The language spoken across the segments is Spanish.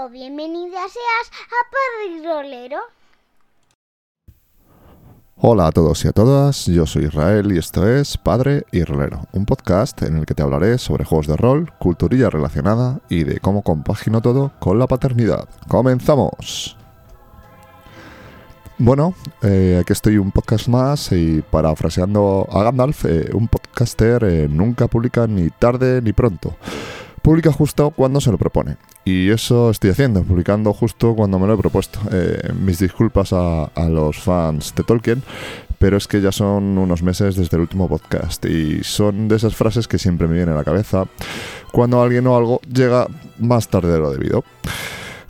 o bienvenida seas a Padre Rolero. Hola a todos y a todas, yo soy Israel y esto es Padre y Rolero, un podcast en el que te hablaré sobre juegos de rol, culturilla relacionada y de cómo compagino todo con la paternidad. ¡Comenzamos! Bueno, eh, aquí estoy un podcast más y parafraseando a Gandalf, eh, un podcaster eh, nunca publica ni tarde ni pronto. Publica justo cuando se lo propone. Y eso estoy haciendo, publicando justo cuando me lo he propuesto. Eh, mis disculpas a, a los fans de Tolkien, pero es que ya son unos meses desde el último podcast y son de esas frases que siempre me vienen a la cabeza cuando alguien o algo llega más tarde de lo debido.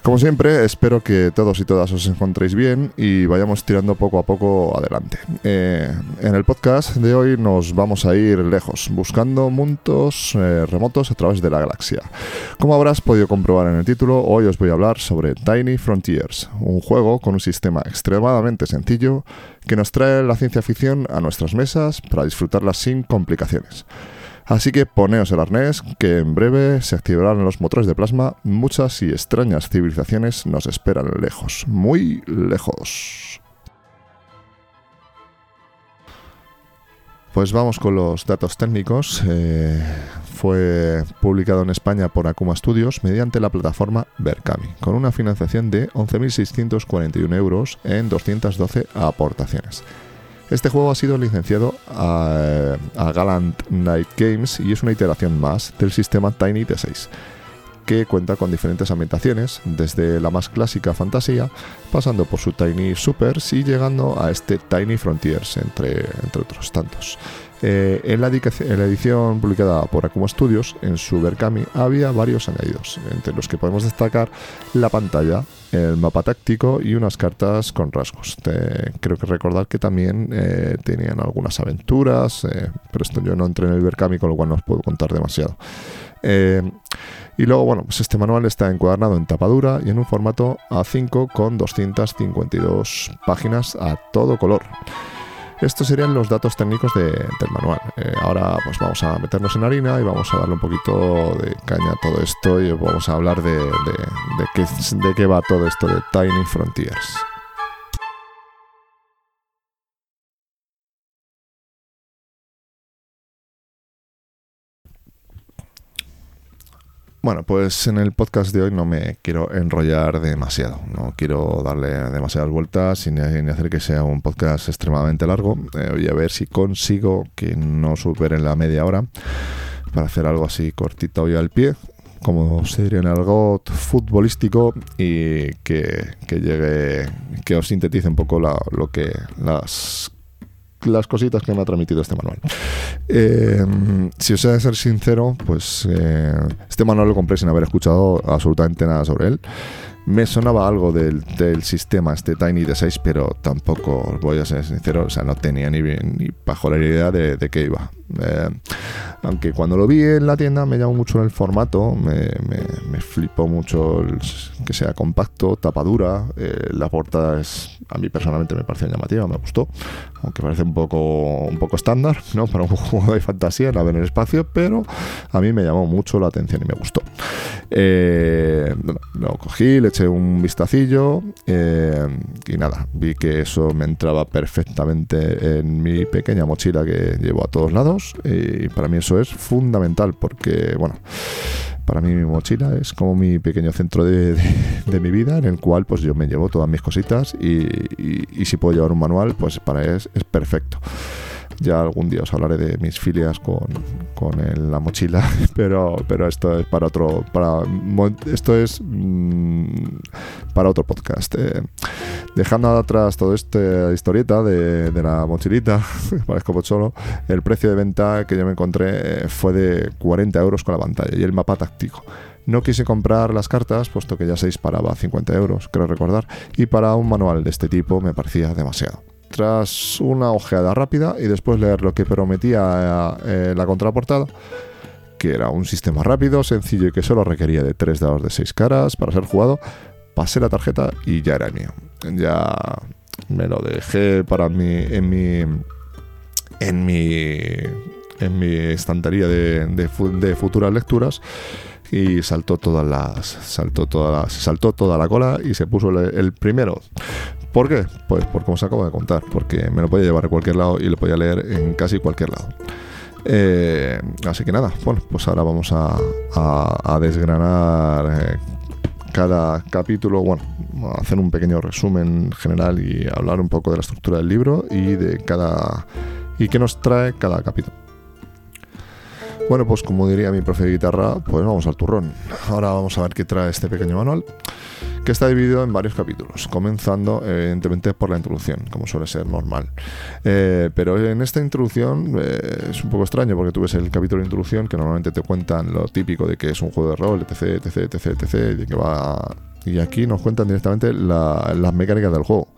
Como siempre, espero que todos y todas os encontréis bien y vayamos tirando poco a poco adelante. Eh, en el podcast de hoy nos vamos a ir lejos, buscando mundos eh, remotos a través de la galaxia. Como habrás podido comprobar en el título, hoy os voy a hablar sobre Tiny Frontiers, un juego con un sistema extremadamente sencillo que nos trae la ciencia ficción a nuestras mesas para disfrutarla sin complicaciones. Así que poneos el arnés, que en breve se activarán los motores de plasma. Muchas y extrañas civilizaciones nos esperan lejos, muy lejos. Pues vamos con los datos técnicos. Eh, fue publicado en España por Akuma Studios mediante la plataforma Berkami, con una financiación de 11.641 euros en 212 aportaciones. Este juego ha sido licenciado a, Gallant Night Games y es una iteración más del sistema Tiny D6 que cuenta con diferentes ambientaciones, desde la más clásica fantasía, pasando por su Tiny Supers y llegando a este Tiny Frontiers, entre, otros tantos. Eh, en, la en, la edición publicada por Akuma Studios, en su Berkami, había varios añadidos, entre los que podemos destacar la pantalla, el mapa táctico y unas cartas con rasgos. Creo que recordar que también eh, tenían algunas aventuras, eh, pero esto yo no entré en el Berkami, con lo cual no os puedo contar demasiado. Eh, y luego, bueno, pues este manual está encuadernado en tapadura y en un formato A5 con 252 páginas a todo color. Estos serían los datos técnicos de, del manual. Eh, ahora pues vamos a meternos en harina y vamos a darle un poquito de caña a todo esto y vamos a hablar de, de, de, qué, de qué va todo esto de Tiny Frontiers. Bueno, pues en el podcast de hoy no me quiero enrollar demasiado, no quiero darle demasiadas vueltas ni, ni hacer que sea un podcast extremadamente largo. Eh, voy a ver si consigo que no supere la media hora para hacer algo así cortito hoy al pie, como se diría en algo futbolístico y que, que llegue, que os sintetice un poco lo que las las cositas que me ha transmitido este manual. Eh, si os he de ser sincero, pues eh, este manual lo compré sin haber escuchado absolutamente nada sobre él. Me sonaba algo del, del sistema este Tiny D6, pero tampoco, voy a ser sincero, o sea, no tenía ni, ni bajo la idea de, de qué iba. Eh, aunque cuando lo vi en la tienda me llamó mucho el formato, me, me, me flipó mucho que sea compacto, tapadura, eh, la portada es, a mí personalmente me pareció llamativa, me gustó, aunque parece un poco, un poco estándar, ¿no? Para un juego de fantasía, la ver en el espacio, pero a mí me llamó mucho la atención y me gustó. Eh, lo cogí, le eché un vistacillo eh, y nada, vi que eso me entraba perfectamente en mi pequeña mochila que llevo a todos lados y para mí eso es fundamental porque, bueno, para mí mi mochila es como mi pequeño centro de, de, mi vida en el cual pues yo me llevo todas mis cositas y, y, si puedo llevar un manual pues para es, es perfecto. Ya algún día os hablaré de mis filias con, con la mochila, pero, pero esto es para otro. Para, esto es mmm, para otro podcast. Eh, dejando atrás toda esta historieta de, de la mochilita, parezco solo, el precio de venta que yo me encontré fue de 40 euros con la pantalla y el mapa táctico. No quise comprar las cartas, puesto que ya se disparaba a 50 euros, creo recordar, y para un manual de este tipo me parecía demasiado tras una ojeada rápida y después leer lo que prometía eh, la contraportada, que era un sistema rápido, sencillo y que solo requería de 3 dados de 6 caras para ser jugado, pasé la tarjeta y ya era mío. Ya me lo dejé para mí en mi en mi en mi estantería de, de, futuras lecturas y saltó todas las saltó toda se saltó toda la cola y se puso el, primero ¿por qué? pues por como os acabo de contar porque me lo podía llevar a cualquier lado y lo podía leer en casi cualquier lado eh, así que nada bueno pues ahora vamos a, a, desgranar eh, cada capítulo bueno hacer un pequeño resumen general y hablar un poco de la estructura del libro y de cada y qué nos trae cada capítulo bueno, pues como diría mi profe de guitarra, pues vamos al turrón. Ahora vamos a ver qué trae este pequeño manual, que está dividido en varios capítulos, comenzando evidentemente por la introducción, como suele ser normal. Eh, pero en esta introducción eh, es un poco extraño porque tú ves el capítulo de introducción que normalmente te cuentan lo típico de que es un juego de rol, etc, etc, etc, etc, y que va... Y aquí nos cuentan directamente las mecánicas del juego.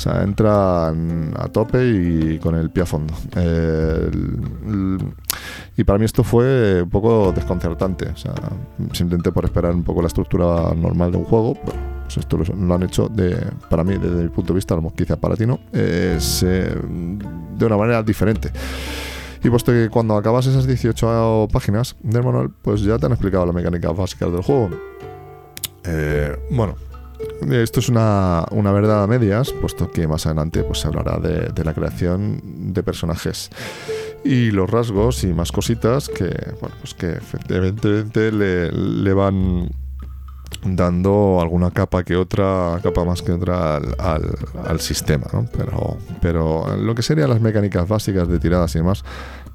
O sea, entran a tope y con el pie a fondo. y para mí esto fue un poco desconcertante. O sea, simplemente por esperar un poco la estructura normal de un juego, pues esto lo, han hecho de, para mí, desde mi punto de vista, lo quizá para ti no, de una manera diferente. Y puesto que cuando acabas esas 18 páginas del manual, pues ya te han explicado la mecánica básica del juego. Eh, bueno, esto es una, verdad a medias, puesto que más adelante pues, se hablará de, la creación de personajes y los rasgos y más cositas que, bueno, pues que efectivamente le, van dando alguna capa que otra, capa más que otra al, sistema, ¿no? Pero, pero lo que serían las mecánicas básicas de tiradas y demás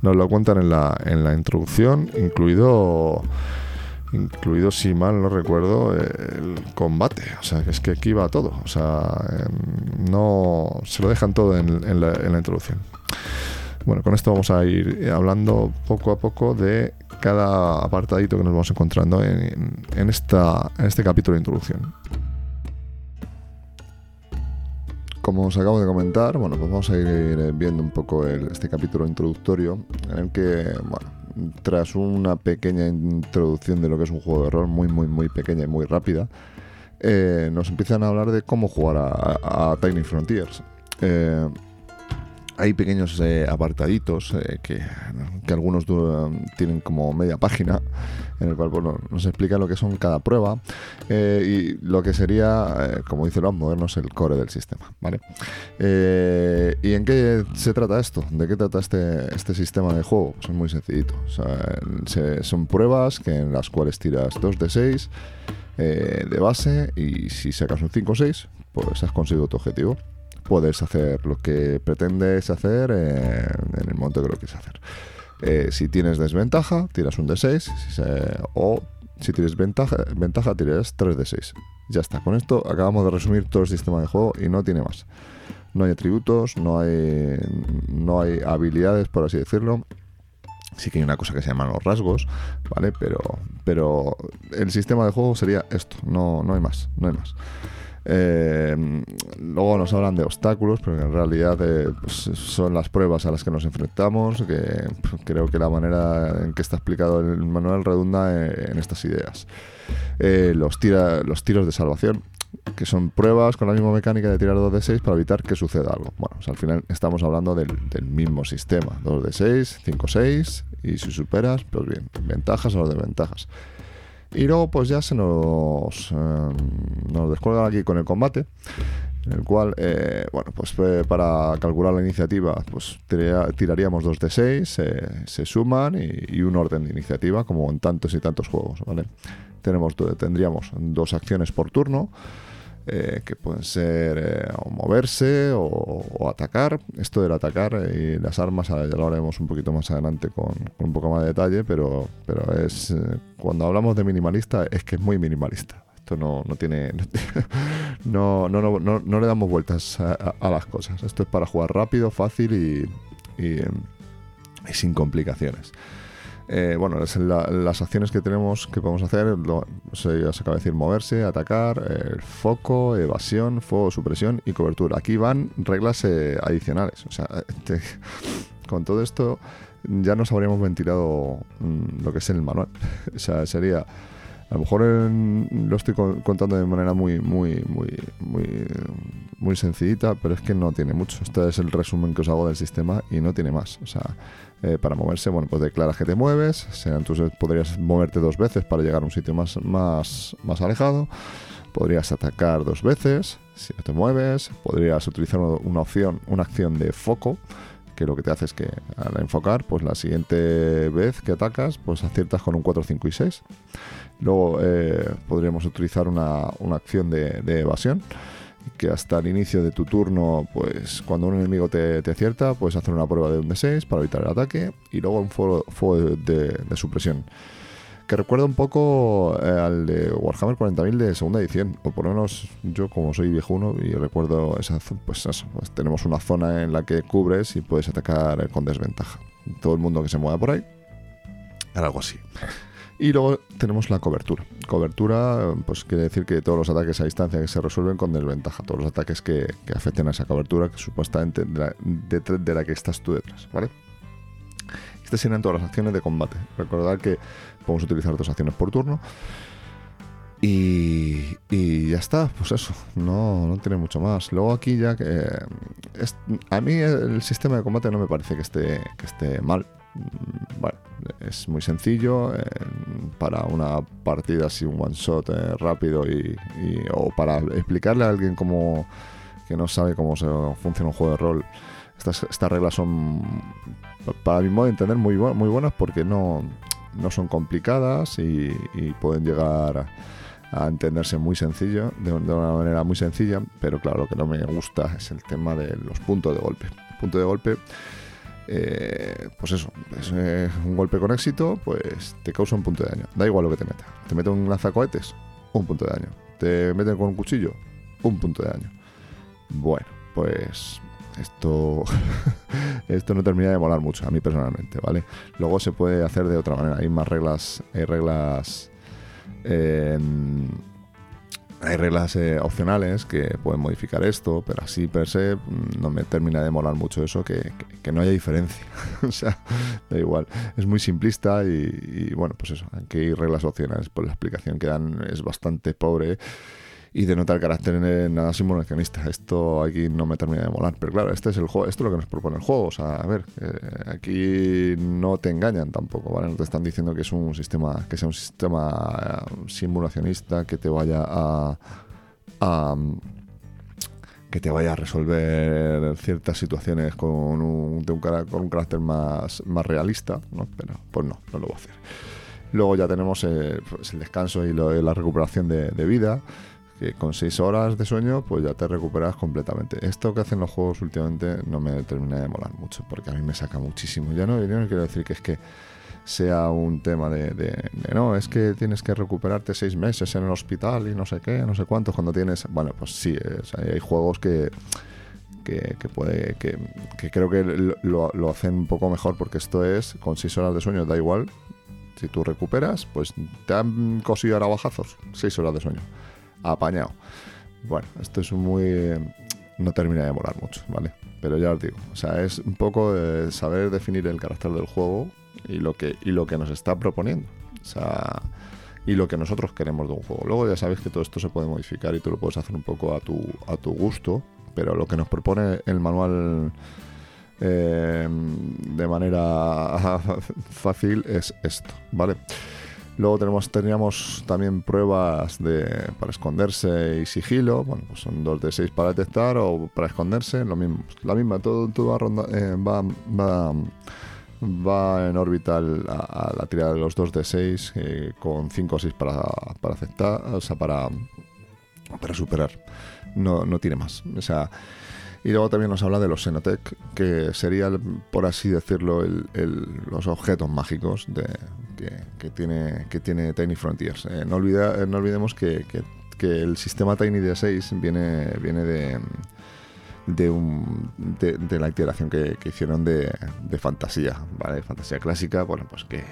nos lo cuentan en la, en la introducción, incluido incluido, si mal no recuerdo, el combate. O sea, es que aquí va todo. O sea, em, no se lo dejan todo en, la, introducción. Bueno, con esto vamos a ir hablando poco a poco de cada apartadito que nos vamos encontrando en, esta, en este capítulo de introducción. Como os acabo de comentar, bueno, pues vamos a ir viendo un poco este capítulo introductorio en el que, bueno, tras una pequeña introducción de lo que es un juego de rol, muy, muy, muy pequeña y muy rápida, eh, nos empiezan a hablar de cómo jugar a, Tiny Frontiers. Eh, hay pequeños eh, apartaditos que, que, algunos tienen como media página en el cual nos explica lo que son cada prueba eh, y lo que sería, eh, como dice los modernos, el core del sistema. ¿vale? Eh, ¿Y en qué se trata esto? ¿De qué trata este, este sistema de juego? Pues es muy sencillito. son pruebas que en las cuales tiras 2 de 6 de base y si sacas un 5 o 6, pues has conseguido tu objetivo puedes hacer lo que pretendes hacer en el momento que lo quieres hacer. Eh, si tienes desventaja, tiras un D6. o si tienes ventaja, ventaja, tiras 3 D6. Ya está. Con esto acabamos de resumir todo el sistema de juego y no tiene más. No hay atributos, no hay, no hay habilidades, por así decirlo. Sí que hay una cosa que se llaman los rasgos, ¿vale? Pero, pero el sistema de juego sería esto, no, no hay más, no hay más. Eh, luego nos hablan de obstáculos, pero en realidad eh, pues, son las pruebas a las que nos enfrentamos, pues, creo que la manera en que está explicado el manual redunda en, estas ideas. Eh, los, tiros de salvación, que son pruebas con la misma mecánica de tirar 2 de 6 para evitar que suceda algo. Bueno, al final estamos hablando del, del mismo sistema, 2 de 6, 5 6, y si superas, pues bien, ventajas o desventajas. Y luego pues ya se nos, eh, nos descuelgan aquí con el combate, en el cual, eh, bueno, pues para calcular la iniciativa, pues tiraríamos dos de 6, se suman y, un orden de iniciativa, como en tantos y tantos juegos, ¿vale? Tenemos, tendríamos dos acciones por turno, eh, que pueden ser eh, o moverse o, atacar. Esto del atacar y las armas, ya lo haremos un poquito más adelante con, un poco más de detalle, pero, pero es eh, cuando hablamos de minimalista es que es muy minimalista. Esto no, no tiene. No, no, no, no, le damos vueltas a, las cosas. Esto es para jugar rápido, fácil y, y sin complicaciones. Eh, bueno, las acciones que tenemos que podemos hacer, lo, se, acaba de decir moverse, atacar, el foco, evasión, fuego, supresión y cobertura. Aquí van reglas eh, adicionales. O sea, con todo esto ya nos habríamos ventilado mm, lo que es el manual. o sea, sería A lo mejor en- lo estoy con- contando de manera muy, muy, muy, muy, muy sencillita, pero es que no tiene mucho. Este es el resumen que os hago del sistema y no tiene más. O sea, eh, para moverse, bueno, pues declaras que te mueves, entonces podrías moverte dos veces para llegar a un sitio más, más, más alejado. Podrías atacar dos veces si no te mueves. Podrías utilizar una opción, una acción de foco, que lo que te hace es que al enfocar, pues la siguiente vez que atacas, pues aciertas con un 4, 5 y 6. Luego eh, podríamos utilizar una, una acción de evasión que hasta el inicio de tu turno, pues cuando un enemigo te, te acierta, puedes hacer una prueba de un D6 para evitar el ataque y luego un fuego, fuego de, de supresión. Que recuerda un poco eh, al de Warhammer 40.000 de segunda edición, o por lo menos yo como soy viejuno y recuerdo esa pues eso, pues tenemos una zona en la que cubres y puedes atacar con desventaja. Todo el mundo que se mueva por ahí, hará algo así. Y luego tenemos la cobertura. Cobertura, pues quiere decir que todos los ataques a distancia que se resuelven con desventaja, todos los ataques que, afecten a esa cobertura, que supuestamente de la, de- la que estás tú detrás, ¿vale? Estas serían todas las acciones de combate. Recordad que podemos utilizar dos acciones por turno. Y, y ya está, pues eso, no, no tiene mucho más. Luego aquí ya que... es- a mí el sistema de combate no me parece que esté, que esté mal. Mm, Bueno, es muy sencillo eh, para una partida así, un one shot eh, rápido y, y- o para explicarle a alguien cómo que no sabe cómo se funciona un juego de rol. Estas, estas reglas son, para mi modo de entender, muy, muy buenas porque no, no son complicadas y, y pueden llegar a, a entenderse muy sencillo, de una manera muy sencilla, pero claro, lo que no me gusta es el tema de los puntos de golpe. Punto de golpe, eh, pues eso, es eh, un golpe con éxito, pues te causa un punto de daño. Da igual lo que te meta. Te mete un lanzacohetes, un punto de daño. Te meten con un cuchillo, un punto de daño. Bueno, pues esto esto no termina de molar mucho a mí personalmente, ¿vale? Luego se puede hacer de otra manera. Hay más reglas, hay reglas eh, hay reglas eh, opcionales que pueden modificar esto, pero así per se mm, no me termina de molar mucho eso, que, que- no haya diferencia. o sea, da igual. Es muy simplista y, y, bueno, pues eso, aquí hay reglas opcionales, pues la explicación que dan es bastante pobre y denota el carácter eh, nada simulacionista. Esto aquí no me termina de molar, pero claro, este es el juego, esto es lo que nos propone el juego. O sea, a ver, eh, aquí no te engañan tampoco, ¿vale? No te están diciendo que es un sistema, que sea un sistema eh, simulacionista que te vaya a, a que te vaya a resolver ciertas situaciones con un, de un, con un carácter más, más realista, ¿no? Pero pues no, no lo voy a hacer. Luego ya tenemos eh, pues, el descanso y lo- la recuperación de vida, que con 6 horas de sueño pues ya te recuperas completamente. Esto que hacen los juegos últimamente no me termina de molar mucho, porque a mí me saca muchísimo. Ya no, yo no quiero decir que es que sea un tema de, no, es que tienes que recuperarte seis meses en el hospital y no sé qué, no sé cuántos cuando tienes... Bueno, pues sí, eh, o sea, hay juegos que, que, puede que, creo que lo hacen un poco mejor porque esto es con 6 horas de sueño, da igual. Si tú recuperas, pues te han cosido a navajazos, 6 horas de sueño. Apañado. Bueno, esto es muy... No termina de molar mucho, ¿vale? Pero ya os digo, o sea, es un poco de saber definir el carácter del juego y lo que, y lo que nos está proponiendo. O sea, y lo que nosotros queremos de un juego. Luego ya sabéis que todo esto se puede modificar y tú lo puedes hacer un poco a tu, a tu gusto, pero lo que nos propone el manual eh, de manera fácil es esto, ¿vale? Luego tenemos, teníamos también pruebas de, para esconderse y sigilo. Bueno, pues son dos de 6 para detectar o para esconderse. Lo mismo, la misma, todo, todo va, ronda- eh, va, va, va en órbita a, la tirada de los 2 de 6 eh, con 5 o 6 para, para aceptar, o sea, para, para superar. No, no tiene más. O sea, y luego también nos habla de los Xenotech, que sería, el- por así decirlo, el- los objetos mágicos de, que, tiene, que tiene Tiny Frontiers. Eh, eh, no olvidemos que, que- el sistema Tiny D6 viene, viene de, de, un, de, la iteración que, hicieron de, fantasía, ¿vale? Fantasía clásica, bueno, pues que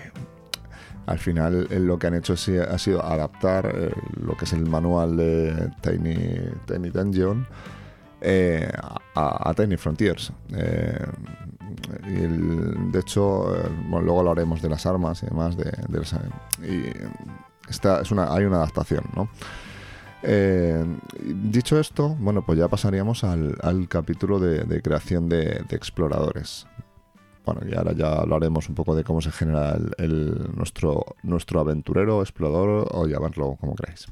al final eh, lo que han hecho ha sido adaptar lo que es el manual de Tiny, Tiny Dungeon eh, a, Tiny Frontiers. Eh, de hecho, eh, bueno, luego hablaremos de las armas y demás. De, esta es una, hay una adaptación, ¿no? Dicho esto, bueno, pues ya pasaríamos al, capítulo de, creación de, exploradores. Bueno, y ahora ya hablaremos un poco de cómo se genera el, nuestro, nuestro aventurero, explorador o llamarlo como queráis.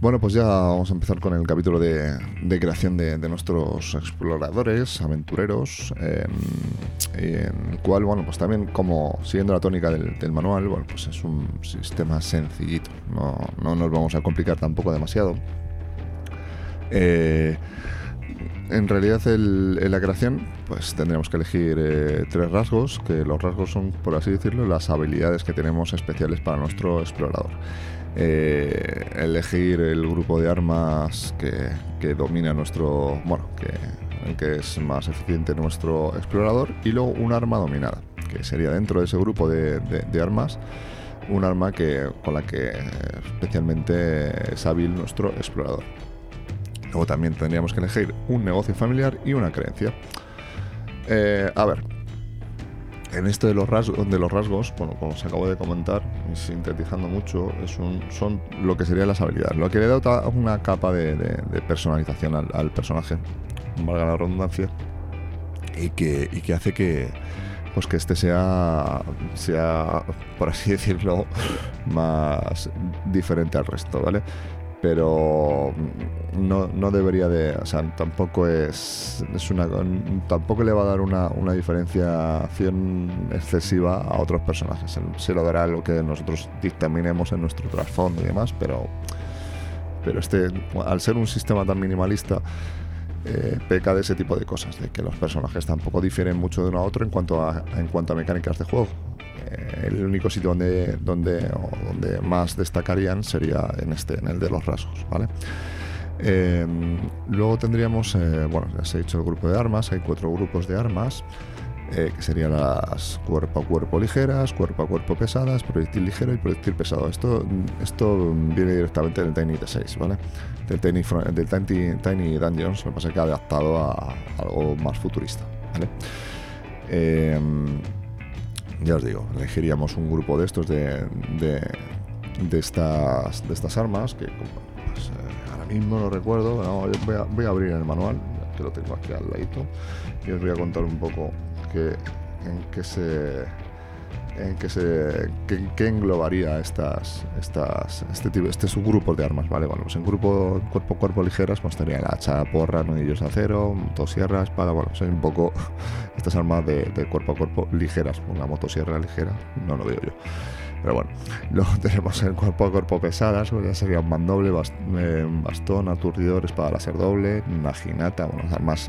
Bueno, pues ya vamos a empezar con el capítulo de, creación de, nuestros exploradores, aventureros, en, el cual, bueno, pues también como siguiendo la tónica del, manual, bueno, pues es un sistema sencillito, no, nos vamos a complicar tampoco demasiado. Eh, en realidad en la creación pues tendríamos que elegir eh, tres rasgos, que los rasgos son, por así decirlo, las habilidades que tenemos especiales para nuestro explorador. Eh, elegir el grupo de armas que, domina nuestro, bueno, que, que es más eficiente nuestro explorador y luego un arma dominada, que sería dentro de ese grupo de, armas un arma que, con la que especialmente es hábil nuestro explorador. Luego también tendríamos que elegir un negocio familiar y una creencia. Eh, a ver, en este de los rasgos, de los rasgos, bueno, como os acabo de comentar, sintetizando mucho, es un, son lo que serían las habilidades. Lo que le da una capa de, personalización al, personaje, valga la redundancia, y que, y que hace que, pues que este sea, sea, por así decirlo, más diferente al resto, ¿vale? Pero no, no, debería de, o sea, tampoco es, es una, tampoco le va a dar una, una diferenciación excesiva a otros personajes. Se lo dará lo que nosotros dictaminemos en nuestro trasfondo y demás, pero, pero este, al ser un sistema tan minimalista, eh, peca de ese tipo de cosas, de que los personajes tampoco difieren mucho de uno a otro en cuanto a, en cuanto a mecánicas de juego. Eh, el único sitio donde, donde, donde más destacarían sería en este, en el de los rasgos, ¿vale? Em, luego tendríamos, eh, bueno, ya se ha dicho el grupo de armas, hay cuatro grupos de armas, eh, que serían las cuerpo a cuerpo ligeras, cuerpo a cuerpo pesadas, proyectil ligero y proyectil pesado. Esto, esto viene directamente del Tiny T6, ¿vale? Del Tiny, del Tiny, Dungeons, lo que pasa que ha adaptado a, algo más futurista, ¿vale? Em, ya os digo, elegiríamos un grupo de estos de, de, estas, de estas armas, que pues, eh, ahora mismo no recuerdo, voy, a, voy, a, abrir el manual, que lo tengo aquí al ladito, y os voy a contar un poco que, en qué se en que se que, englobaría estas estas este tipo este subgrupo de armas vale bueno pues en grupo cuerpo cuerpo ligeras pues estaría la hacha porra nudillos de acero motosierra espada bueno son un poco estas armas de, cuerpo a cuerpo ligeras una motosierra ligera no lo veo yo. Pero bueno, luego tenemos el cuerpo a cuerpo pesadas, ya sería un mandoble, eh, bastón, aturdidor, espada láser doble, una ginata, bueno, armas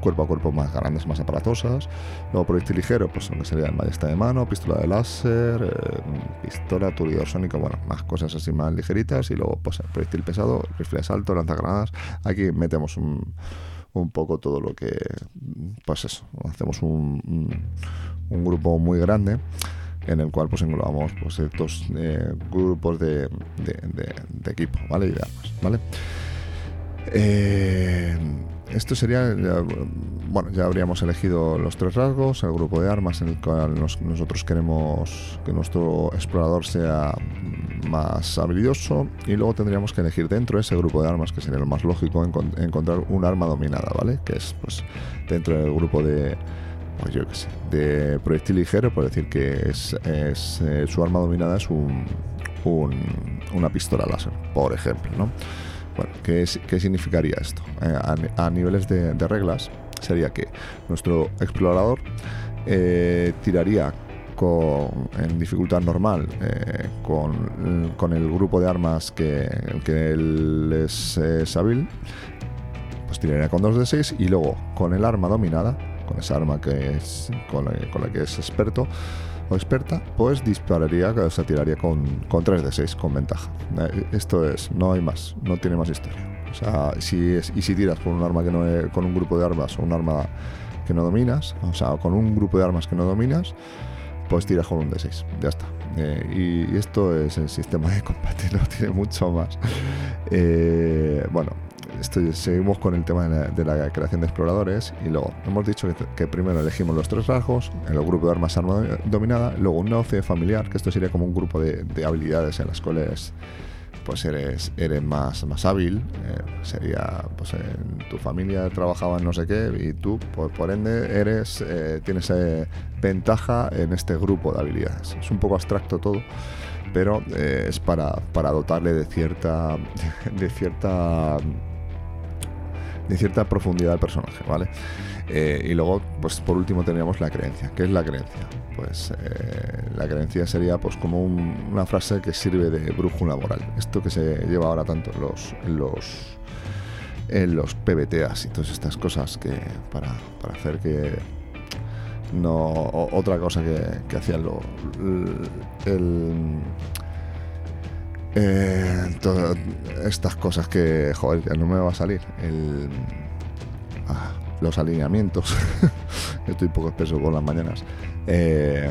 cuerpo a cuerpo más grandes, más aparatosas. Luego proyectil ligero, pues lo que sería ballesta de mano, pistola de láser, eh, pistola, turidor sónico, bueno, más cosas así más ligeritas. Y luego, pues proyectil pesado, rifle de salto, lanzagranadas. Aquí metemos un, un poco todo lo que, pues eso, hacemos un, un, grupo muy grande en el cual pues englobamos pues estos eh, grupos de, de, de, equipo, ¿vale? Y de armas, ¿vale? Eh, esto sería, bueno, ya habríamos elegido los tres rasgos, el grupo de armas en el cual nosotros queremos que nuestro explorador sea más habilidoso y luego tendríamos que elegir dentro de ese grupo de armas, que sería lo más lógico, encontrar un arma dominada, ¿vale? Que es, pues, dentro del grupo de, pues yo qué sé, de proyectil ligero, por decir que es, es eh, su arma dominada es un, una pistola láser, por ejemplo, ¿no? Bueno, ¿qué, significaría esto? Eh, a, niveles de, reglas sería que nuestro explorador eh, tiraría en dificultad normal eh, con, el grupo de armas que, que él es, hábil, pues tiraría con 2 de 6 y luego con el arma dominada, con esa arma que es, con la que es experto, experta, pues dispararía, o sea, tiraría con, con 3 de 6 con ventaja. Eh, esto es, no hay más, no tiene más historia. O sea, si es, y si tiras con un arma que no con un grupo de armas o un arma que no dominas, o sea, con un grupo de armas que no dominas, pues tiras con un D6, ya está. Eh, y, esto es el sistema de combate, no tiene mucho más. Eh, bueno, esto, seguimos con el tema de la, creación de exploradores y luego hemos dicho que, primero elegimos los tres rasgos, el grupo de armas arma dominada, luego un negocio familiar, que esto sería como un grupo de, habilidades en las cuales pues eres, eres más, más hábil, eh, sería pues tu familia trabajaba en no sé qué y tú por, ende eres eh, tienes eh, ventaja en este grupo de habilidades. Es un poco abstracto todo, pero es para, para dotarle de cierta de cierta de cierta profundidad al personaje, ¿vale? Eh, y luego, pues por último tendríamos la creencia. ¿Qué es la creencia? Pues eh, la creencia sería pues como una frase que sirve de brújula moral. Esto que se lleva ahora tanto en los, los, en los PBTAs y todas estas cosas que para, hacer que no otra cosa que, hacían lo, el eh, todas estas cosas que, joder, ya no me va a salir. Ah, los alineamientos. Estoy poco espeso con las mañanas. Eh,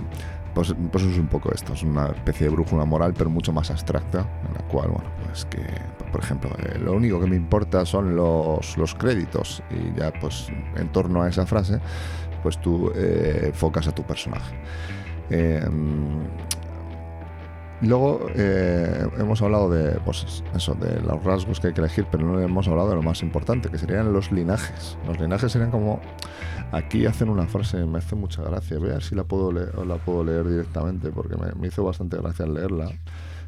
pues, pues, es un poco esto, es una especie de brújula moral, pero mucho más abstracta, en la cual, bueno, pues que, por ejemplo, eh, lo único que me importa son los, los créditos, y ya, pues, en torno a esa frase, pues tú enfocas a tu personaje. Luego eh, hemos hablado de, pues, eso, de los rasgos que hay que elegir, pero no hemos hablado de lo más importante, que serían los linajes. Los linajes serían como, aquí hacen una frase, me hace mucha gracia, voy a ver si la puedo leer, la puedo leer directamente, porque me, me hizo bastante gracia leerla.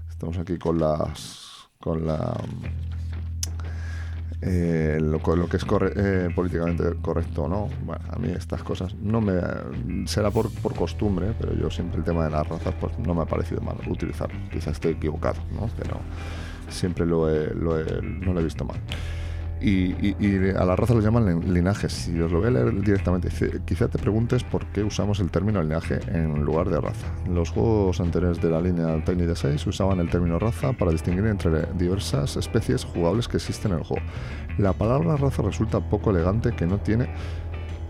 Estamos aquí con las, con la eh, lo, que es eh, políticamente correcto o no. Bueno, a mí estas cosas no me... será por, por, costumbre, pero yo siempre el tema de las razas pues no me ha parecido mal utilizarlo. Quizás esté equivocado, ¿no? Pero siempre lo, lo no lo he visto mal. Y, a la raza lo llaman linajes. Si os lo voy a leer directamente, quizá te preguntes por qué usamos el término linaje en lugar de raza. Los juegos anteriores de la línea Tiny de 6 usaban el término raza para distinguir entre diversas especies jugables que existen en el juego. La palabra raza resulta poco elegante que no tiene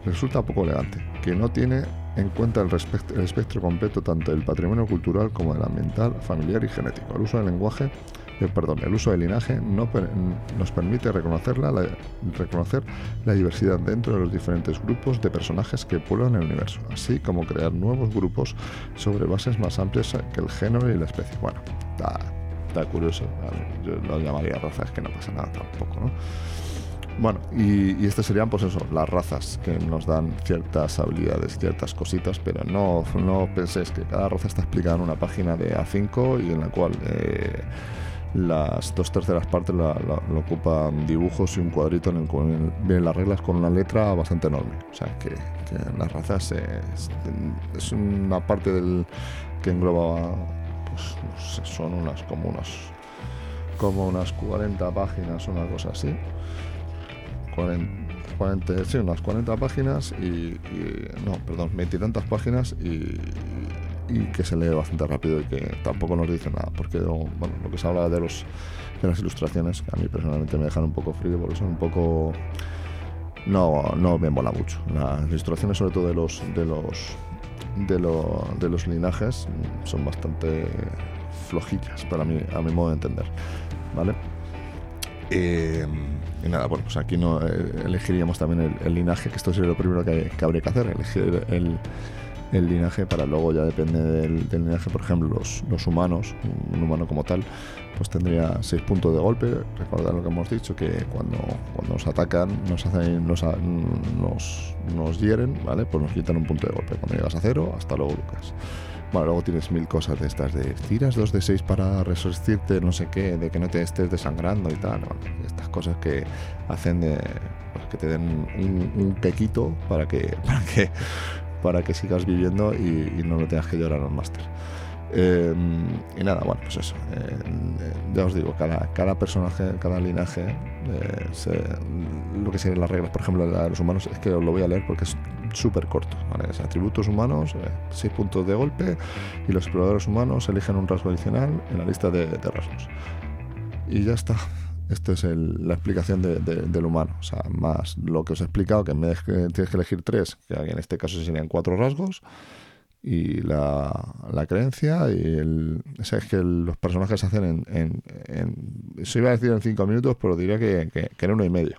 resulta poco elegante, que no tiene en cuenta el, el espectro completo tanto del patrimonio cultural como del ambiental, familiar y genético. El uso del lenguaje eh, perdón, el uso del linaje no nos permite reconocerla, reconocer la diversidad dentro de los diferentes grupos de personajes que pueblan el universo, así como crear nuevos grupos sobre bases más amplias que el género y la especie. Bueno, está, curioso, yo lo llamaría razas, que no pasa nada tampoco, ¿no? Bueno, y, estas serían, pues eso, las razas que nos dan ciertas habilidades, ciertas cositas, pero no, no penséis que cada raza está explicada en una página de A5 y en la cual eh, las dos terceras partes la, ocupan dibujos y un cuadrito en el cual vienen las reglas con una letra bastante enorme. O sea, que, las razas es, una parte del que engloba, pues son unas como unas como unas 40 páginas, una cosa así. 40, sí, unas 40 páginas y, no, perdón, 20 y tantas páginas y, y que se lee bastante rápido y que tampoco nos dice nada, porque bueno, lo que se habla de, los, de las ilustraciones, que a mí personalmente me dejan un poco frío, porque son un poco... No, no me mola mucho. Las ilustraciones sobre todo de los, de los, de, de los linajes son bastante flojillas para mí, a mi modo de entender. ¿Vale? Eh, y nada, bueno, pues aquí no eh, elegiríamos también el, linaje, que esto sería lo primero que, que habría que hacer, elegir el, el linaje para luego ya depende del, linaje, por ejemplo, los, humanos, un humano como tal, pues tendría 6 puntos de golpe. Recordad lo que hemos dicho, que cuando, cuando nos atacan, nos hacen, nos, nos, nos hieren, ¿vale? Pues nos quitan un punto de golpe. Cuando llegas a cero, hasta luego, Lucas. Bueno, luego tienes mil cosas de estas, de tiras 2 de 6 para resistirte, no sé qué, de que no te estés desangrando y tal. estas cosas que hacen de, pues, que te den un, un pequito para que, para que para que sigas viviendo y, no lo tengas que llorar al máster. Eh, y nada, bueno, pues eso. Eh, ya os digo, cada, cada personaje, cada linaje, eh, lo que serían las reglas, por ejemplo, de los humanos, es que os lo voy a leer porque es súper corto. atributos humanos, 6 puntos de golpe, y los exploradores humanos eligen un rasgo adicional en la lista de rasgos. Y ya está. Esto es la explicación del humano. O sea, más lo que os he explicado, que en vez de que tienes que elegir tres, que en este caso serían cuatro rasgos, y la, la creencia y el, es que los personajes se hacen en, en, en, Eso iba a decir en cinco minutos, pero diría que, que, en uno y medio.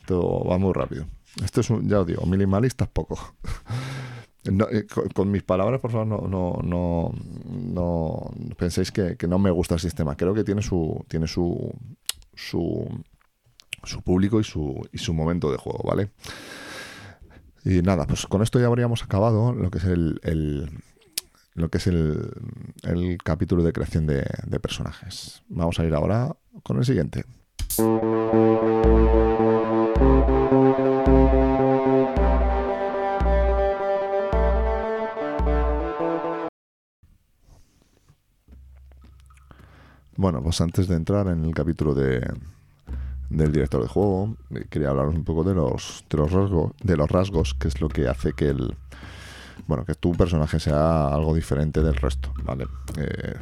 Esto va muy rápido. Esto es un, ya os digo, minimalista es poco. Eh, con, mis palabras, por favor, no, no, no, no penséis que, que, no me gusta el sistema. Creo que tiene su, tiene su, su, su público y su, y su momento de juego, ¿vale? Y nada, pues con esto ya habríamos acabado lo que es el, lo que es el, el capítulo de creación de, de personajes. Vamos a ir ahora con el siguiente. Bueno, pues antes de entrar en el capítulo de, del director de juego, eh, quería hablaros un poco de los, de los rasgos, de los rasgos, que es lo que hace que el bueno, que tu personaje sea algo diferente del resto, ¿vale? Eh,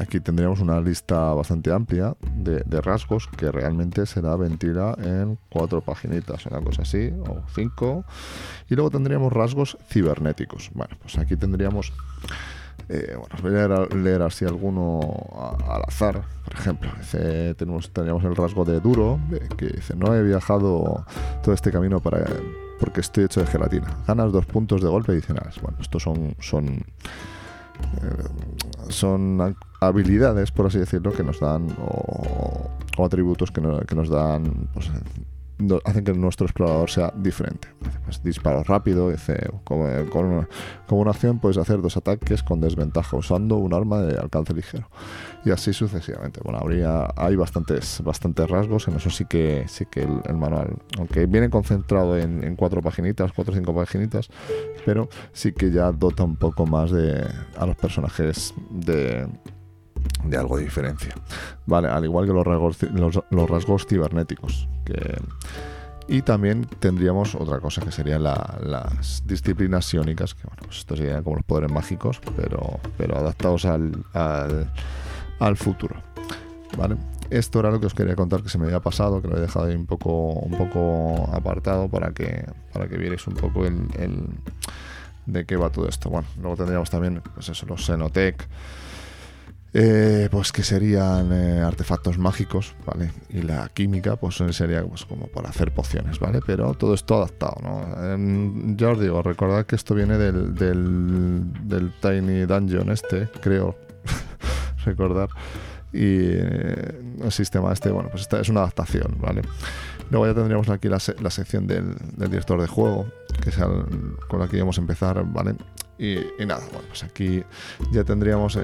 aquí tendríamos una lista bastante amplia de, rasgos que realmente será ventila en cuatro paginitas, una cosa así, o cinco. Y luego tendríamos rasgos cibernéticos. Bueno, pues aquí tendríamos eh, bueno, os voy a leer, así alguno al azar. Por ejemplo, tenemos, teníamos el rasgo de duro, que dice, no he viajado todo este camino para porque estoy hecho de gelatina. Ganas dos puntos de golpe adicionales. Bueno, estos son, son, eh, son habilidades, por así decirlo, que nos dan, o, atributos que, que nos dan pues, hacen que nuestro explorador sea diferente. Pues disparo rápido, como, con, una, acción puedes hacer dos ataques con desventaja usando un arma de alcance ligero. Y así sucesivamente. Bueno, habría, hay bastantes, bastantes rasgos, en eso sí que, sí que el, manual, aunque viene concentrado en, cuatro paginitas, cuatro o cinco paginitas, pero sí que ya dota un poco más de, a los personajes de de algo de diferencia. Vale, al igual que los rasgos, los, rasgos cibernéticos. Que, y también tendríamos otra cosa que serían las disciplinas psiónicas, que bueno, pues esto sería como los poderes mágicos, pero, pero adaptados al, al, futuro. ¿Vale? Esto era lo que os quería contar que se me había pasado, que lo he dejado ahí un poco, un poco apartado para que, para que vierais un poco el, el de qué va todo esto. Bueno, luego tendríamos también pues eso, los Xenotech eh, pues que serían eh, artefactos mágicos, ¿vale? Y la química, pues sería pues, como para hacer pociones, ¿vale? Pero todo esto adaptado, ¿no? Em, ya os digo, recordad que esto viene del, del, Tiny Dungeon este, creo recordar. Y eh, el sistema este, bueno, pues esta es una adaptación, ¿vale? Luego ya tendríamos aquí la, sección del, del, director de juego, que es con la que íbamos a empezar, ¿vale? Y, nada, bueno, pues aquí ya tendríamos eh,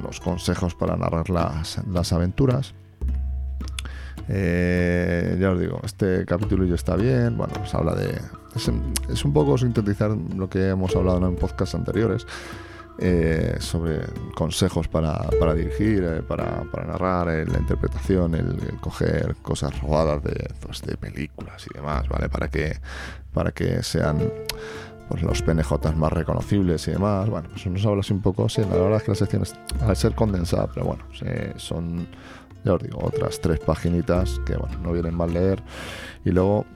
unos consejos para narrar las, las aventuras. Eh, ya os digo, este capítulo ya está bien. Bueno, pues habla de. Es, un poco sintetizar lo que hemos hablado en podcasts anteriores. Eh, sobre consejos para, para dirigir, para, para, narrar, la interpretación, el, coger cosas robadas de, pues, de películas y demás, ¿vale? Para que, para que sean pues los PNJ más reconocibles y demás. Bueno, pues nos habla así un poco. Sí, la verdad es que la sección, al ser condensada, pero bueno, son, ya os digo, otras tres paginitas que, bueno, no vienen mal leer. Y luego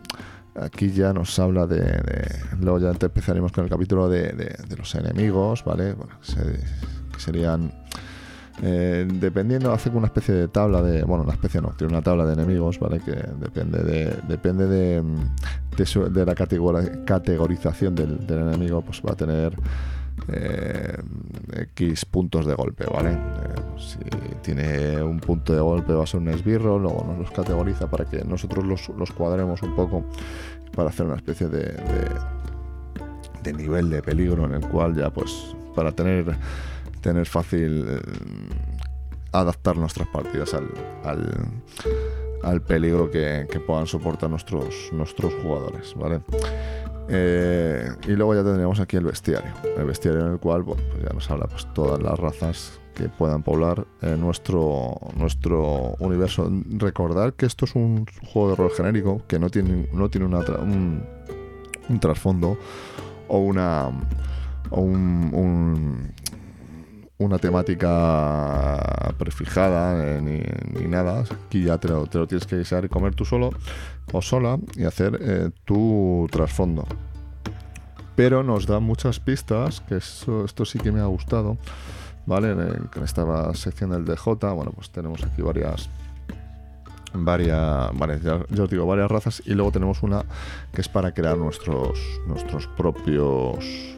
aquí ya nos habla de, luego ya empezaremos con el capítulo de, de, los enemigos, ¿vale? Bueno, que serían eh, dependiendo, hace una especie de tabla de. Bueno, una especie no, tiene una tabla de enemigos, ¿vale? Que depende de. Depende de, de, la categorización del, enemigo, pues va a tener. Eh, X puntos de golpe, ¿vale? Eh, si tiene un punto de golpe va a ser un esbirro, luego nos los categoriza para que nosotros los, los cuadremos un poco para hacer una especie de, de, de nivel de peligro en el cual ya pues para tener tener fácil eh, adaptar nuestras partidas al, al, peligro que, puedan soportar nuestros, nuestros jugadores, ¿vale? Eh, y luego ya tendríamos aquí el bestiario, el bestiario en el cual pues ya nos habla pues, todas las razas que puedan poblar eh, nuestro, nuestro universo. Recordar que esto es un juego de rol genérico que no tiene, no tiene una un, un trasfondo o una o un, una temática prefijada eh, ni, nada. Aquí ya te lo, tienes que y comer tú solo o sola y hacer eh, tu trasfondo. pero nos da muchas pistas, que esto sí que me ha gustado, ¿vale? En, esta sección del DJ, bueno, pues tenemos aquí varias varias, ya, os digo, varias razas y luego tenemos una que es para crear nuestros, nuestros propios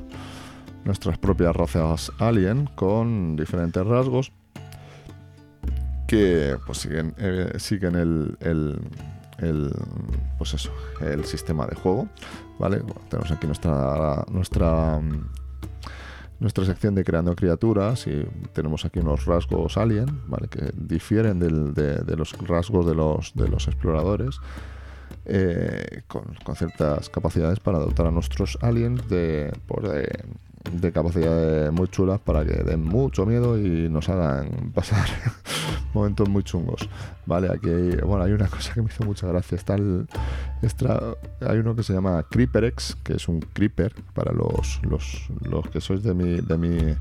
nuestras propias razas alien con diferentes rasgos que pues siguen, eh, siguen el, el, pues eso, el sistema de juego, ¿vale? tenemos aquí nuestra nuestra nuestra sección de creando criaturas y tenemos aquí unos rasgos alien, ¿vale? Que difieren de, los rasgos de los, de los exploradores. Eh, con, ciertas capacidades para dotar a nuestros aliens de, pues de, de capacidades muy chulas para que den mucho miedo y nos hagan pasar momentos muy chungos. Vale, aquí hay, bueno, hay una cosa que me hizo mucha gracia. Está el, hay uno que se llama CreeperX, que es un creeper para los, los, los que sois de mi, de mi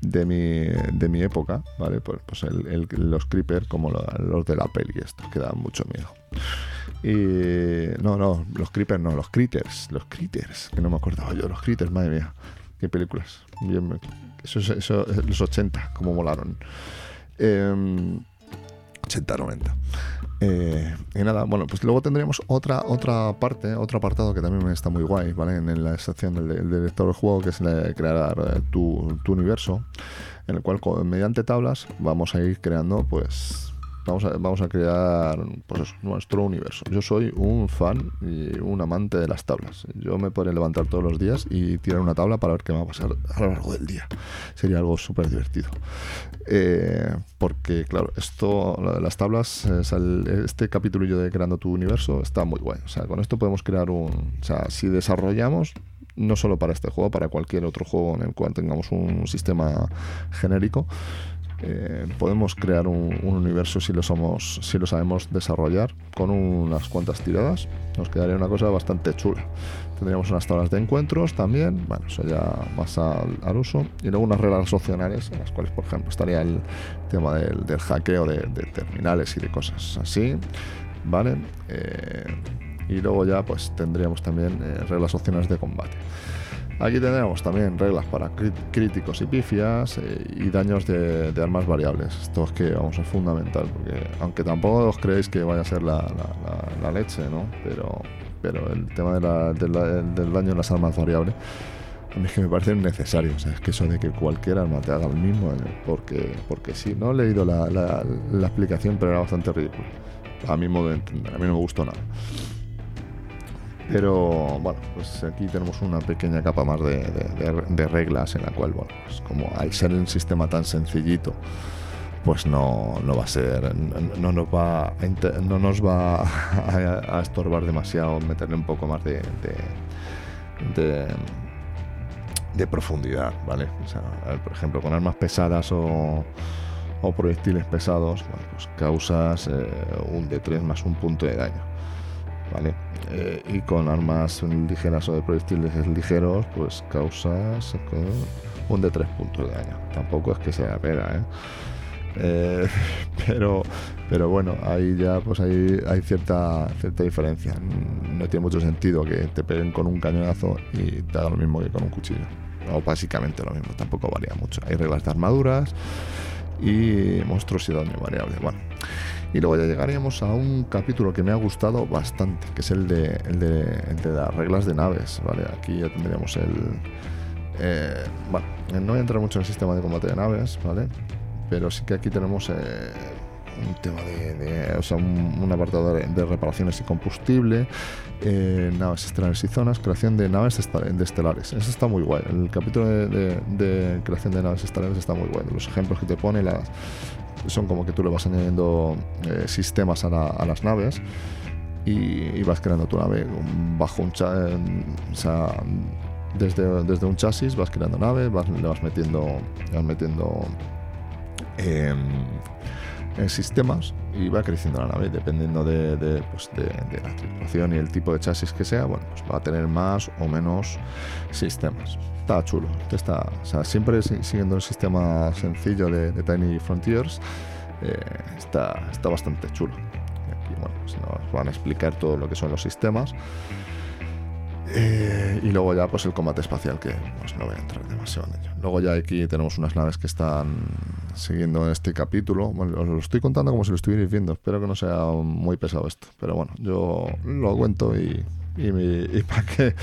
de mi, de mi época, ¿vale? Pues, pues los creeper como los de la peli, esto, que dan mucho miedo. Y no, no, los creepers no, los critters, los critters, que no me acordaba yo, los critters, madre mía, qué películas. Bien, eso, eso, los 80, como molaron. 80, 90. Eh, y nada, bueno, pues luego tendríamos otra, otra parte, otro apartado que también está muy guay, ¿vale? En la sección del, director del juego, que es crear eh, tu, tu, universo, en el cual mediante tablas vamos a ir creando, pues, Vamos a, vamos a crear pues nuestro universo. Yo soy un fan y un amante de las tablas. Yo me podré levantar todos los días y tirar una tabla para ver qué me va a pasar a lo largo del día. Sería algo súper divertido. Eh, porque, claro, esto, las tablas, este capítulo de Creando tu Universo está muy guay. O sea, con esto podemos crear un... O sea, si desarrollamos no solo para este juego, para cualquier otro juego en el cual tengamos un sistema genérico, eh, podemos crear un, universo si lo somos, si lo sabemos desarrollar con unas cuantas tiradas. Nos quedaría una cosa bastante chula. Tendríamos unas tablas de encuentros también, eso ya más al, uso. Y luego unas reglas opcionales en las cuales, por ejemplo, estaría el tema del, hackeo de, terminales y de cosas así, ¿vale? Eh, y luego ya pues tendríamos también eh, reglas opcionales de combate. Aquí tenemos también reglas para críticos y pifias eh, y daños de, armas variables. Esto es que vamos a fundamental, porque aunque tampoco os creéis que vaya a ser la, leche, ¿no? Pero, pero el tema del daño en las armas variables a mí es que me parece necesario. O sea, es que eso de que cualquier arma te haga el mismo, porque, porque sí, no he leído la, la explicación, pero era bastante ridículo. A mi modo de entender, a mí no me gustó nada. Pero bueno, pues aquí tenemos una pequeña capa más de, reglas en la cual, bueno, pues como al ser un sistema tan sencillito, pues no, no va a ser, no, nos va, a, no nos va a, estorbar demasiado meterle un poco más de, de, profundidad, ¿vale? O sea, por ejemplo, con armas pesadas o, o proyectiles pesados, pues causas eh, un D3 más un punto de daño, Eh, y con armas ligeras o de proyectiles ligeros, pues causas un de 3 puntos de daño. Tampoco es que sea pena, ¿eh? Eh, pero, pero bueno, ahí ya pues hay, hay cierta, cierta diferencia. No tiene mucho sentido que te peguen con un cañonazo y te haga lo mismo que con un cuchillo. O básicamente lo mismo, tampoco varía mucho. Hay reglas de armaduras y monstruos y daño variable. Bueno. Y luego ya llegaríamos a un capítulo que me ha gustado bastante, que es el de, el de, las reglas de naves. ¿vale? Aquí ya tendríamos el... Eh, bueno, no voy a entrar mucho en el sistema de combate de naves, ¿vale? Pero sí que aquí tenemos eh, un tema de, o sea, un, apartado de, reparaciones y combustible, eh, naves estelares y zonas, creación de naves de estelares. Eso está muy guay. El capítulo de, creación de naves estelares está muy guay. Los ejemplos que te pone, las, son como que tú le vas añadiendo eh, sistemas a, las naves y, vas creando tu nave bajo un sea, desde, desde un chasis vas creando nave, vas, le vas metiendo, metiendo em, sistemas y va creciendo la nave. Dependiendo de, de, pues de, la tripulación y el tipo de chasis que sea, bueno, pues va a tener más o menos sistemas está chulo. Está, o sea, siempre siguiendo el sistema sencillo de, Tiny Frontiers, eh, está, está bastante chulo. aquí bueno, pues nos van a explicar todo lo que son los sistemas. Eh, y luego ya pues el combate espacial, que pues, no voy a entrar demasiado en ello. Luego ya aquí tenemos unas naves que están siguiendo este capítulo. Bueno, os lo estoy contando como si lo estuvierais viendo. Espero que no sea muy pesado esto. Pero bueno, yo lo cuento y, y, para que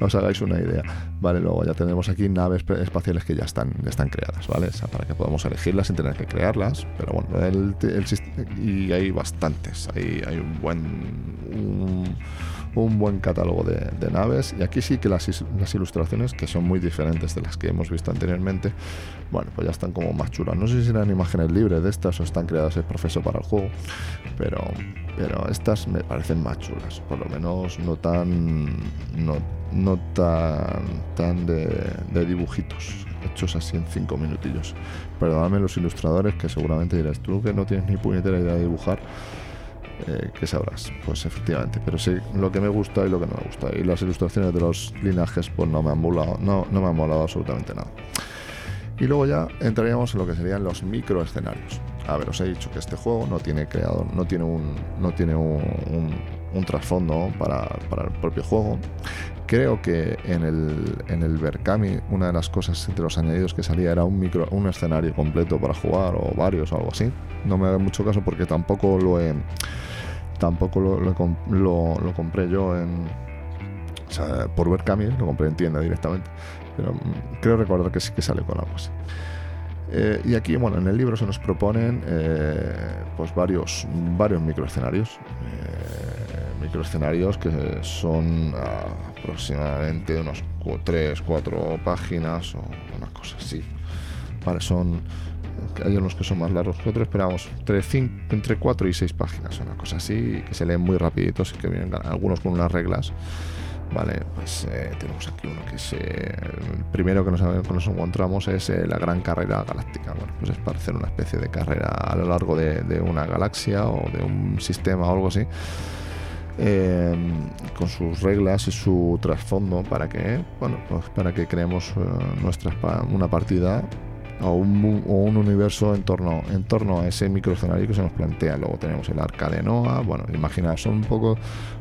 os hagáis una idea. Vale, luego ya tenemos aquí naves espaciales que ya están, ya están creadas, ¿vale? O sea, para que podamos elegirlas sin tener que crearlas. Pero bueno, el, el, y hay bastantes. Hay, hay un buen... Un, buen catálogo de, naves y aquí sí que las, las, ilustraciones que son muy diferentes de las que hemos visto anteriormente bueno pues ya están como más chulas no sé si serán imágenes libres de estas o están creadas el proceso para el juego pero pero estas me parecen más chulas por lo menos no tan no, no tan tan de, de dibujitos hechos así en cinco minutillos perdóname los ilustradores que seguramente dirás tú que no tienes ni puñetera idea de dibujar eh, ¿qué sabrás? Pues efectivamente, pero sí, lo que me gusta y lo que no me gusta. Y las ilustraciones de los linajes, pues no me han molado, no, no me han molado absolutamente nada. Y luego ya entraríamos en lo que serían los microescenarios. A ver, os he dicho que este juego no tiene creador, no tiene un, no tiene un, trasfondo para, para, el propio juego. Creo que en el, en el Berkami una de las cosas entre los añadidos que salía era un, micro, un escenario completo para jugar o varios o algo así. No me da mucho caso porque tampoco lo he tampoco lo, lo, compré yo en, o sea, por ver lo compré en tienda directamente, pero mm, creo recordar que sí que sale con algo así. Eh, y aquí, bueno, en el libro se nos proponen eh, pues varios, varios microescenarios. Eh, microescenarios que son aproximadamente unos 3, 4 páginas o una cosa así. Vale, son hay unos que son más largos que otros, pero vamos, entre, entre 4 y 6 páginas, una cosa así, que se leen muy rapiditos y que vienen algunos con unas reglas. Vale, pues eh, tenemos aquí uno que es eh, el primero que nos, encontramos es eh, la gran carrera galáctica. Bueno, pues es para hacer una especie de carrera a lo largo de, una galaxia o de un sistema o algo así. con sus reglas y su trasfondo para que bueno pues para que creemos nuestra una partida o un, universo en torno, en torno a ese microescenario que se nos plantea. Luego tenemos el arca de Noah, bueno, imagina, son un poco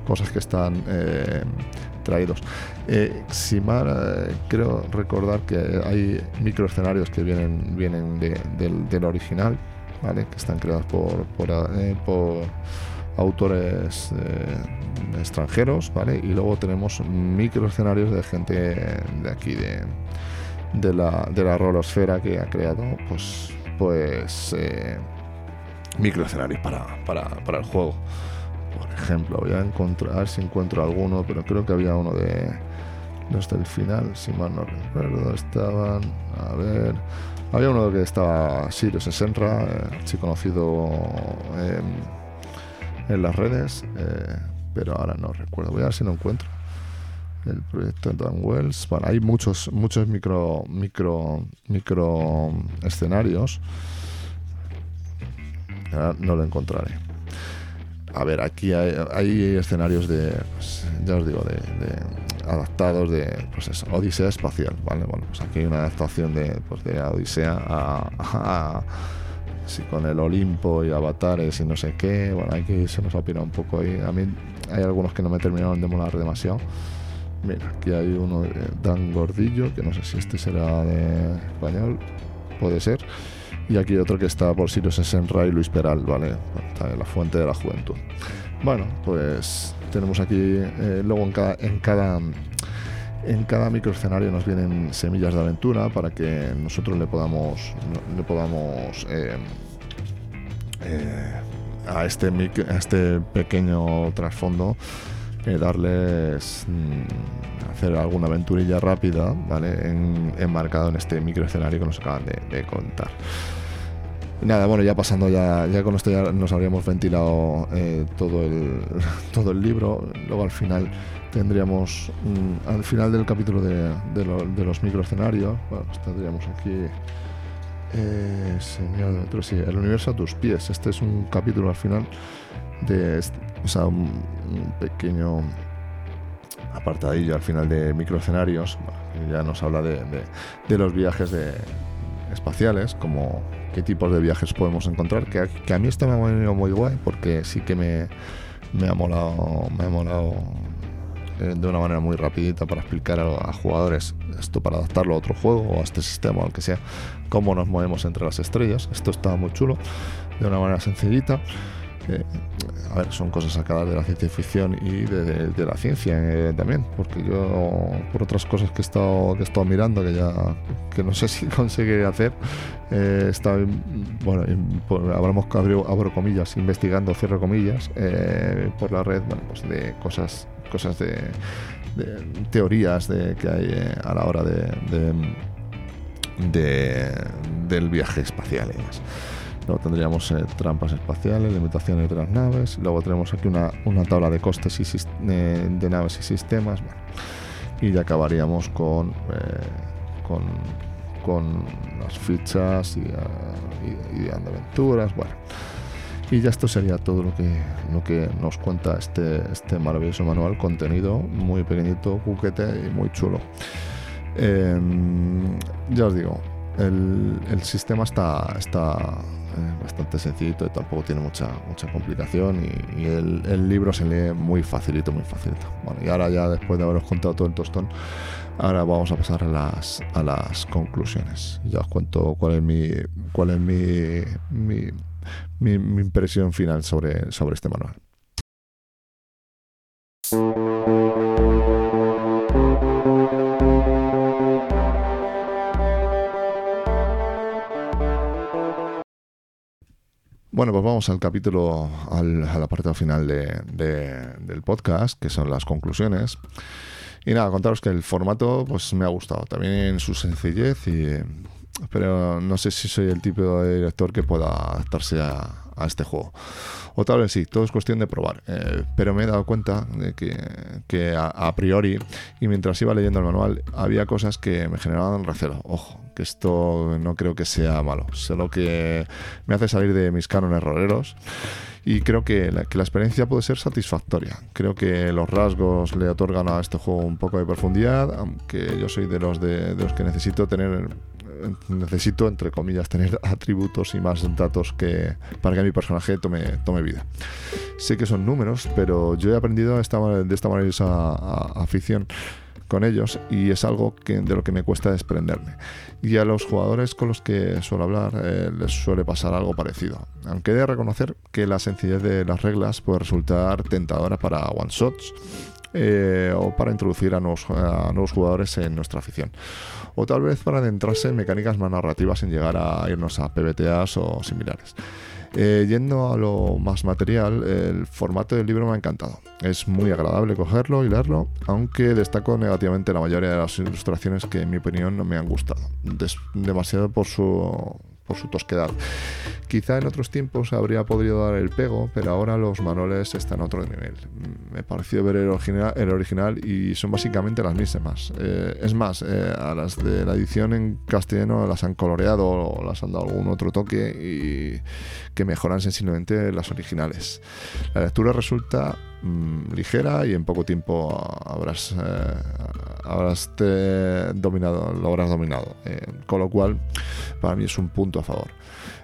cosas que están eh, traídos. Eh, eh, creo recordar que hay microescenarios que vienen, vienen del, original, ¿vale? que están creados por, por, eh, autores extranjeros, ¿vale? Y luego tenemos microescenarios de gente de aquí, de, de la, de la rolosfera que ha creado pues, pues eh, para, para, para el juego. Por ejemplo, voy a encontrar si encuentro alguno, pero creo que había uno de los del final, si mal no recuerdo. Estaban, a ver, había uno que estaba Sirius Senra, eh, conocido en las redes, eh, pero ahora no recuerdo. Voy a ver si lo encuentro el proyecto Dan Wells. Bueno, hay muchos, muchos micro, micro, micro escenarios. no lo encontraré. A ver, aquí hay, escenarios de, pues, ya os digo, de, adaptados de, pues eso, Odisea espacial, ¿vale? Bueno, pues aquí hay una adaptación de, pues de Odisea a, con el Olimpo y avatares y no sé qué. Bueno, aquí se nos ha opinado un poco ahí. A mí hay algunos que no me terminaron de molar demasiado. Mira, aquí hay uno de Dan Gordillo, que no sé si este será de español, puede ser. Y aquí otro que está por Sirius Senra y Luis Peral, ¿vale? Está en la fuente de la juventud. Bueno, pues tenemos aquí, eh, luego en cada, en cada, en cada microescenario nos vienen semillas de aventura para que nosotros le podamos, le podamos eh, eh, a, este, a este pequeño trasfondo darles mm, hacer alguna aventurilla rápida, ¿vale? enmarcado en este microescenario que nos acaban de, contar. Nada, bueno, ya pasando ya, ya con esto ya nos habríamos ventilado eh, todo, el, todo el libro. Luego al final tendríamos, mm, al final del capítulo de, de, los microescenarios, bueno, pues tendríamos aquí eh, señor, sí, el universo a tus pies. Este es un capítulo al final de o sea, un, pequeño apartadillo al final de microescenarios, ya nos habla de, los viajes de, espaciales, como qué tipos de viajes podemos encontrar, que, a mí esto me ha venido muy guay porque sí que me, me ha molado, me ha molado eh, de una manera muy rapidita para explicar a, jugadores esto para adaptarlo a otro juego o a este sistema o al que sea, cómo nos movemos entre las estrellas. Esto está muy chulo, de una manera sencillita. A ver, son cosas sacadas de la ciencia ficción y de, la ciencia eh, también, porque yo, por otras cosas que he estado, que he estado mirando, que ya que no sé si conseguiré hacer, eh, está, bueno, hablamos, abro, abro comillas, investigando, cierro comillas, eh, por la red, bueno, pues de cosas, cosas de, teorías de, que hay a la hora de, del viaje espacial y demás. Luego tendríamos eh, trampas espaciales, limitaciones de las naves. Luego tenemos aquí una, tabla de costes y, eh, de naves y sistemas. y ya acabaríamos con, eh, con, con, las fichas y, y, aventuras. Bueno. Y ya esto sería todo lo que, lo que nos cuenta este, este maravilloso manual. Contenido muy pequeñito, cuquete y muy chulo. Em, ya os digo, el, el sistema está, está bastante sencillito y tampoco tiene mucha, mucha complicación y, el, libro se lee muy facilito, muy facilito. Bueno, y ahora ya después de haberos contado todo el tostón, ahora vamos a pasar a las, a las conclusiones. Ya os cuento cuál es mi, cuál es mi, mi, mi, mi impresión final sobre, sobre este manual. Bueno, pues vamos al capítulo, al, al apartado final del podcast, que son las conclusiones. Y nada, contaros que el formato pues me ha gustado, también en su sencillez, y, pero no sé si soy el tipo de director que pueda adaptarse a, a este juego. O tal vez sí, todo es cuestión de probar. Eh, pero me he dado cuenta de que, a, priori, y mientras iba leyendo el manual, había cosas que me generaban recelo. Ojo, que esto no creo que sea malo, solo que me hace salir de mis cánones roleros y creo que la, que la, experiencia puede ser satisfactoria. Creo que los rasgos le otorgan a este juego un poco de profundidad, aunque yo soy de los, de los que necesito tener necesito, entre comillas, tener atributos y más datos que para que mi personaje tome, tome vida. Sé que son números, pero yo he aprendido esta, de esta manera afición con ellos y es algo que, de lo que me cuesta desprenderme. Y a los jugadores con los que suelo hablar eh, les suele pasar algo parecido. Aunque he de reconocer que la sencillez de las reglas puede resultar tentadora para one-shots eh, o para introducir a nuevos, jugadores en nuestra afición o tal vez para adentrarse en mecánicas más narrativas sin llegar a irnos a PBTAs o similares. Eh, yendo a lo más material, el formato del libro me ha encantado. Es muy agradable cogerlo y leerlo, aunque destaco negativamente la mayoría de las ilustraciones que en mi opinión no me han gustado. demasiado por su por su tosquedad. Quizá en otros tiempos habría podido dar el pego, pero ahora los manuales están a otro nivel. Me pareció ver el original, el original y son básicamente las mismas. Eh, es más, eh, a las de la edición en castellano las han coloreado o las han dado algún otro toque y que mejoran sensiblemente las originales. La lectura resulta mm, ligera y en poco tiempo habrás, eh, habrás dominado, lo habrás dominado. con lo cual, para mí es un punto a favor.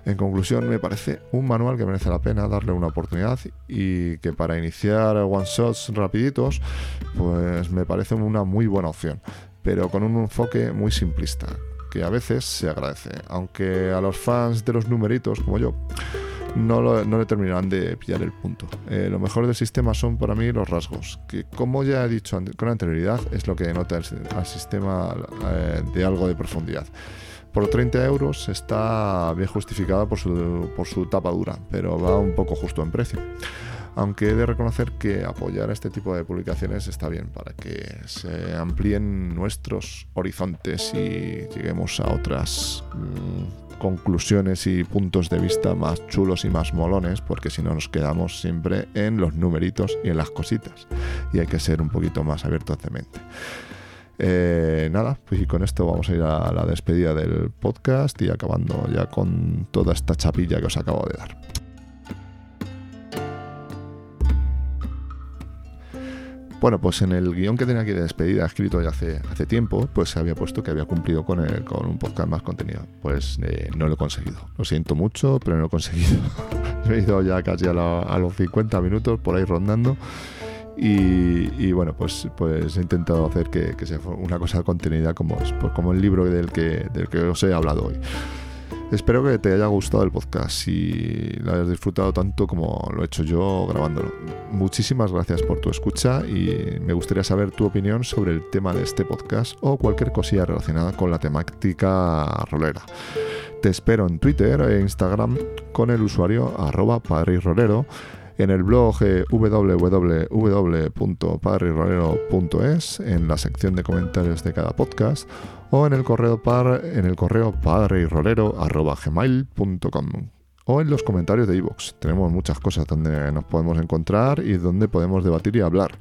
En conclusión, me parece un manual que merece la pena darle una oportunidad y que para iniciar one shots rapiditos, pues me parece una muy buena opción, pero con un enfoque muy simplista, que a veces se agradece, aunque a los fans de los numeritos como yo no, le terminarán de pillar el punto. Eh, lo mejor del sistema son para mí los rasgos, que como ya he dicho con anterioridad, es lo que denota al sistema eh, de algo de profundidad. Por 30 euros está bien justificada por su, por su tapa dura, pero va un poco justo en precio. Aunque he de reconocer que apoyar este tipo de publicaciones está bien para que se amplíen nuestros horizontes y lleguemos a otras mm, conclusiones y puntos de vista más chulos y más molones, porque si no nos quedamos siempre en los numeritos y en las cositas. Y hay que ser un poquito más abiertos de mente. Eh, nada, pues y con esto vamos a ir a la despedida del podcast y acabando ya con toda esta chapilla que os acabo de dar. Bueno, pues en el guion que tenía aquí de despedida, escrito ya hace, hace tiempo, pues se había puesto que había cumplido con, el, con un podcast más contenido. Pues eh, no lo he conseguido. Lo siento mucho, pero no lo he conseguido. he ido ya casi a, a los 50 minutos por ahí rondando Y, bueno, pues, pues he intentado hacer que, sea una cosa contenida como es, pues como el libro del que, del que os he hablado hoy. Espero que te haya gustado el podcast y lo hayas disfrutado tanto como lo he hecho yo grabándolo. Muchísimas gracias por tu escucha y me gustaría saber tu opinión sobre el tema de este podcast o cualquier cosilla relacionada con la temática rolera. Te espero en Twitter e Instagram con el usuario arroba rolero en el blog eh, en la sección de comentarios de cada podcast, o en el correo par, o en los comentarios de iVoox. Tenemos muchas cosas donde nos podemos encontrar y donde podemos debatir y hablar.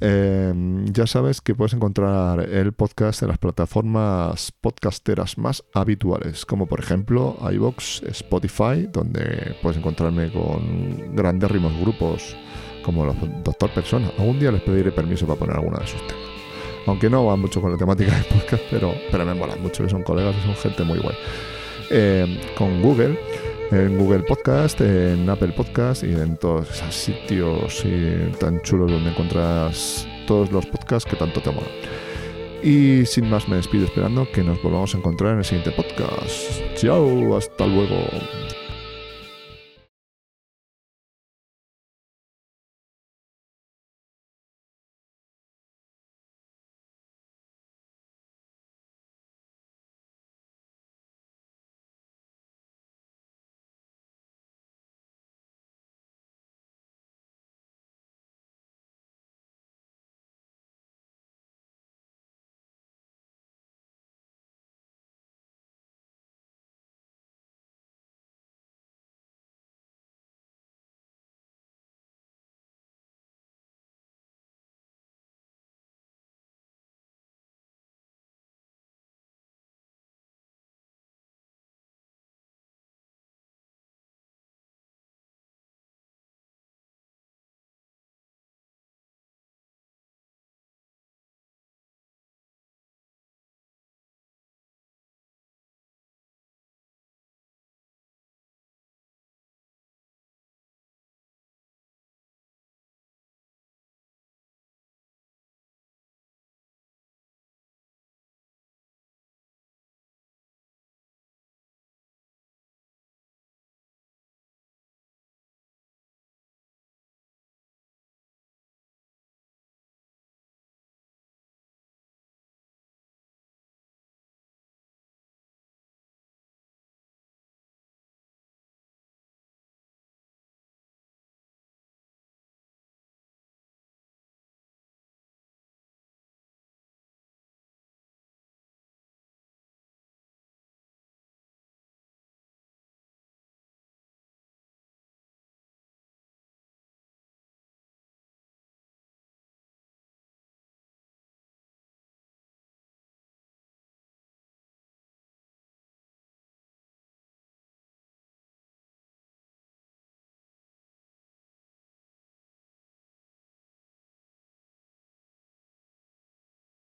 Em, ya sabes que puedes encontrar el podcast en las plataformas podcasteras más habituales, como por ejemplo iBox, Spotify, donde puedes encontrarme con grandes ritmos grupos como los Doctor Persona. Algún día les pediré permiso para poner alguna de sus temas. Aunque no va mucho con la temática del podcast, pero, pero me molan mucho, que son colegas y son gente muy guay. Em, con Google en Google Podcast, en Apple Podcast y en todos esos sitios tan chulos donde encuentras todos los podcasts que tanto te molan. Y sin más me despido esperando que nos volvamos a encontrar en el siguiente podcast. Chao, hasta luego.